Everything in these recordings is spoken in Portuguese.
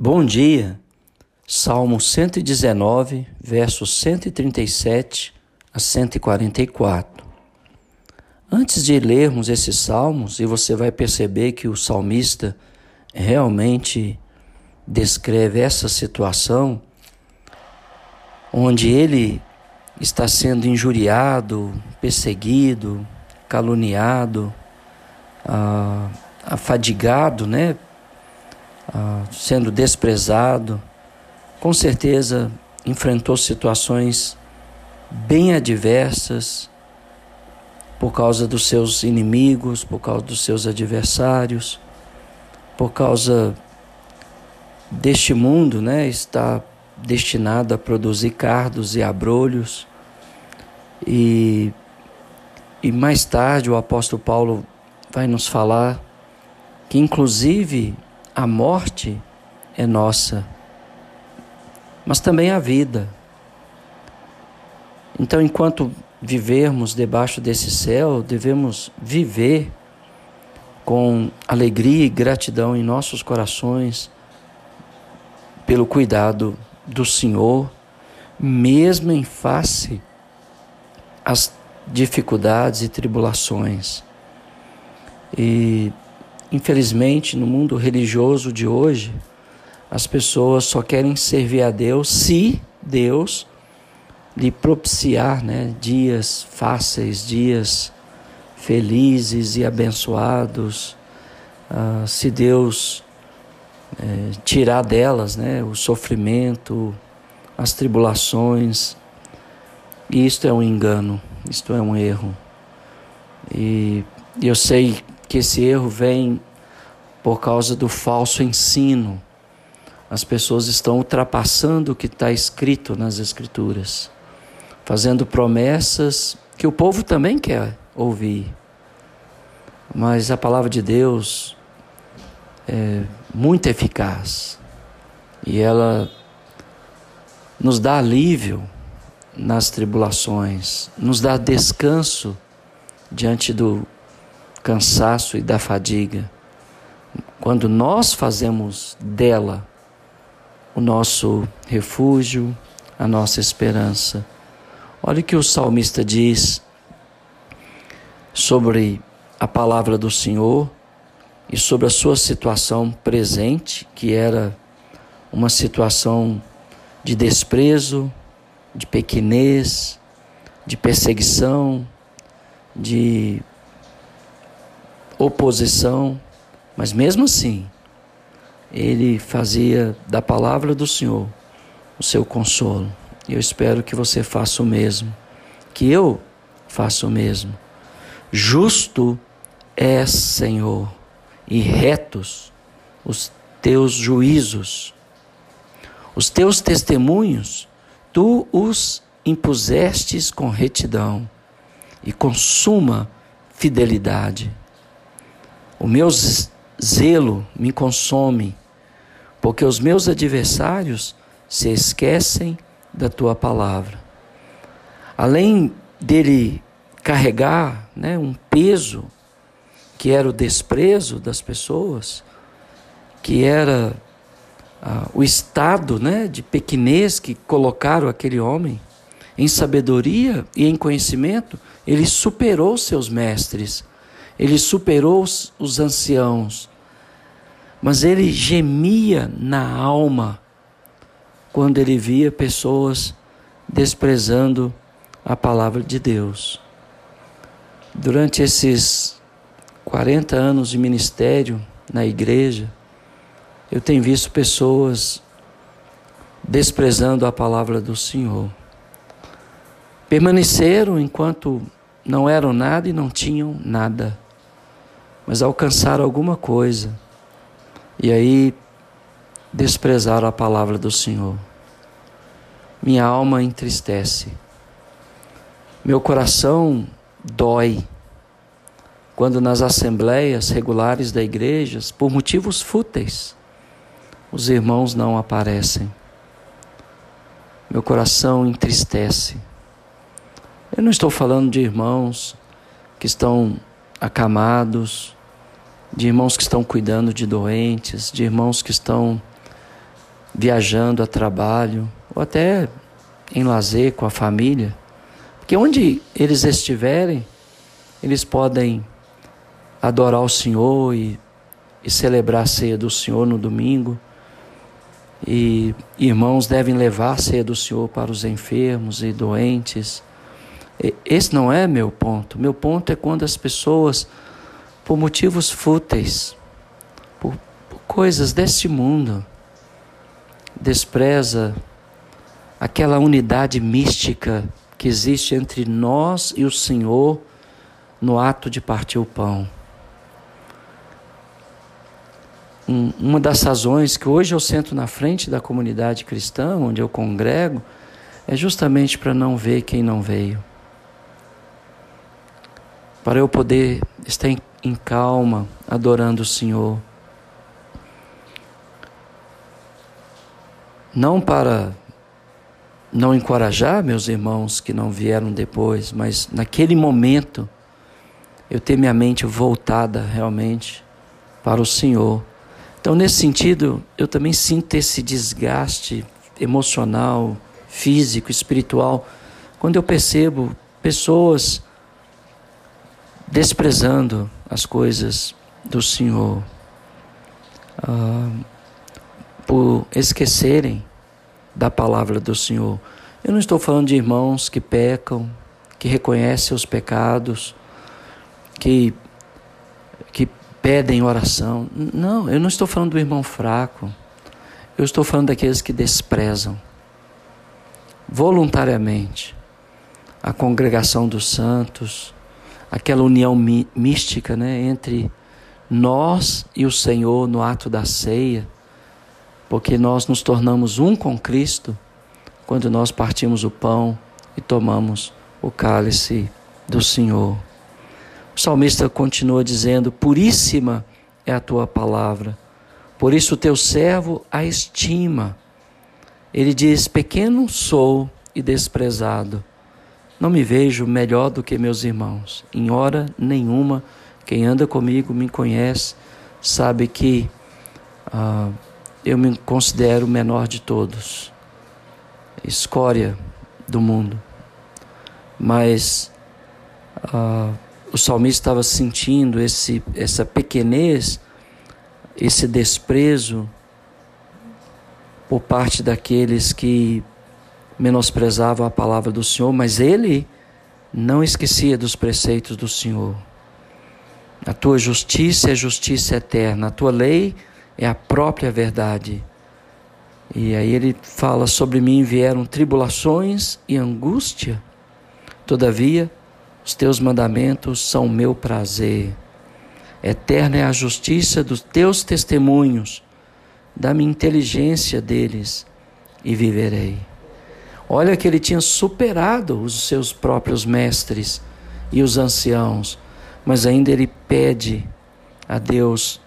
Bom dia, Salmo 119, versos 137 a 144. Antes de lermos esses salmos, e você vai perceber que o salmista realmente descreve essa situação, onde ele está sendo injuriado, perseguido, caluniado, ah, afadigado, né? Ah, sendo desprezado, com certeza enfrentou situações bem adversas por causa dos seus inimigos, por causa dos seus adversários, por causa deste mundo, né, está destinado a produzir cardos e abrolhos. E, e mais tarde o apóstolo Paulo vai nos falar que, inclusive, a morte é nossa, mas também a vida. Então, enquanto vivermos debaixo desse céu, devemos viver com alegria e gratidão em nossos corações pelo cuidado do Senhor, mesmo em face às dificuldades e tribulações. E Infelizmente, no mundo religioso de hoje, as pessoas só querem servir a Deus se Deus lhe propiciar né, dias fáceis, dias felizes e abençoados. Ah, se Deus é, tirar delas né, o sofrimento, as tribulações. E isto é um engano, isto é um erro. E eu sei que esse erro vem por causa do falso ensino. As pessoas estão ultrapassando o que está escrito nas Escrituras, fazendo promessas que o povo também quer ouvir. Mas a palavra de Deus é muito eficaz e ela nos dá alívio nas tribulações, nos dá descanso diante do cansaço e da fadiga. Quando nós fazemos dela o nosso refúgio, a nossa esperança. Olha o que o salmista diz sobre a palavra do Senhor e sobre a sua situação presente, que era uma situação de desprezo, de pequenez, de perseguição, de oposição, mas mesmo assim, ele fazia da palavra do Senhor o seu consolo. Eu espero que você faça o mesmo, que eu faça o mesmo. Justo é, Senhor, e retos os teus juízos. Os teus testemunhos, tu os impusestes com retidão e com suma fidelidade. O meu zelo me consome, porque os meus adversários se esquecem da tua palavra. Além dele carregar né, um peso que era o desprezo das pessoas, que era ah, o estado né, de pequenez que colocaram aquele homem, em sabedoria e em conhecimento, ele superou seus mestres ele superou os, os anciãos, mas ele gemia na alma quando ele via pessoas desprezando a palavra de Deus. Durante esses 40 anos de ministério na igreja, eu tenho visto pessoas desprezando a palavra do Senhor. Permaneceram enquanto não eram nada e não tinham nada mas alcançaram alguma coisa e aí desprezaram a palavra do Senhor. Minha alma entristece, meu coração dói quando nas assembleias regulares da igreja, por motivos fúteis, os irmãos não aparecem. Meu coração entristece. Eu não estou falando de irmãos que estão acamados, de irmãos que estão cuidando de doentes, de irmãos que estão viajando a trabalho, ou até em lazer com a família. Porque onde eles estiverem, eles podem adorar o Senhor e, e celebrar a ceia do Senhor no domingo. E irmãos devem levar a ceia do Senhor para os enfermos e doentes. Esse não é meu ponto. Meu ponto é quando as pessoas, por motivos fúteis, por, por coisas deste mundo, despreza aquela unidade mística que existe entre nós e o Senhor no ato de partir o pão. Um, uma das razões que hoje eu sento na frente da comunidade cristã, onde eu congrego, é justamente para não ver quem não veio. Para eu poder estar em, em calma, adorando o Senhor. Não para não encorajar meus irmãos que não vieram depois, mas naquele momento eu ter minha mente voltada realmente para o Senhor. Então, nesse sentido, eu também sinto esse desgaste emocional, físico, espiritual, quando eu percebo pessoas desprezando as coisas do Senhor, ah, por esquecerem da palavra do Senhor. Eu não estou falando de irmãos que pecam, que reconhecem os pecados, que, que pedem oração. Não, eu não estou falando do irmão fraco. Eu estou falando daqueles que desprezam voluntariamente a congregação dos santos, aquela união mística né, entre nós e o Senhor no ato da ceia porque nós nos tornamos um com Cristo quando nós partimos o pão e tomamos o cálice do Senhor. O salmista continua dizendo: Puríssima é a tua palavra, por isso o teu servo a estima. Ele diz: Pequeno sou e desprezado. Não me vejo melhor do que meus irmãos. Em hora nenhuma, quem anda comigo me conhece, sabe que ah, eu me considero o menor de todos, escória do mundo. Mas uh, o salmista estava sentindo esse, essa pequenez, esse desprezo por parte daqueles que menosprezavam a palavra do Senhor, mas ele não esquecia dos preceitos do Senhor. A tua justiça é justiça eterna, a tua lei é a própria verdade. E aí ele fala: Sobre mim vieram tribulações e angústia, todavia os teus mandamentos são meu prazer. Eterna é a justiça dos teus testemunhos, dá-me inteligência deles e viverei. Olha que ele tinha superado os seus próprios mestres e os anciãos, mas ainda ele pede a Deus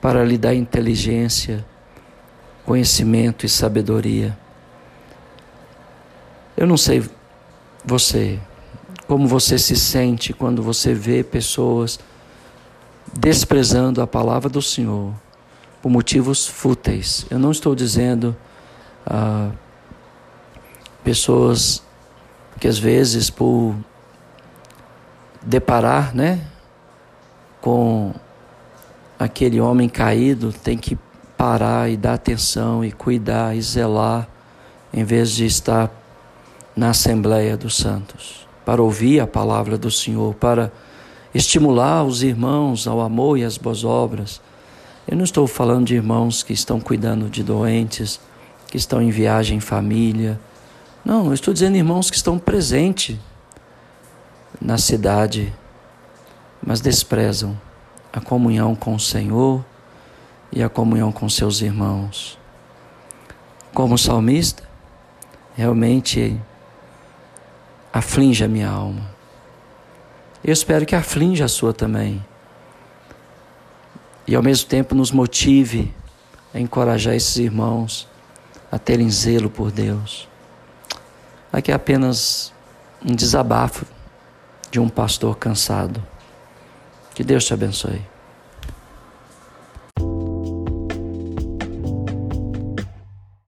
para lhe dar inteligência, conhecimento e sabedoria. Eu não sei você, como você se sente quando você vê pessoas desprezando a palavra do Senhor por motivos fúteis. Eu não estou dizendo ah, pessoas que às vezes por deparar, né, com aquele homem caído tem que parar e dar atenção e cuidar e zelar, em vez de estar na Assembleia dos Santos, para ouvir a palavra do Senhor, para estimular os irmãos ao amor e às boas obras. Eu não estou falando de irmãos que estão cuidando de doentes, que estão em viagem em família. Não, eu estou dizendo irmãos que estão presentes na cidade, mas desprezam a comunhão com o Senhor e a comunhão com seus irmãos. Como salmista, realmente aflige a minha alma. Eu espero que aflinja a sua também. E ao mesmo tempo nos motive a encorajar esses irmãos a terem zelo por Deus. Aqui é apenas um desabafo de um pastor cansado. Que Deus te abençoe.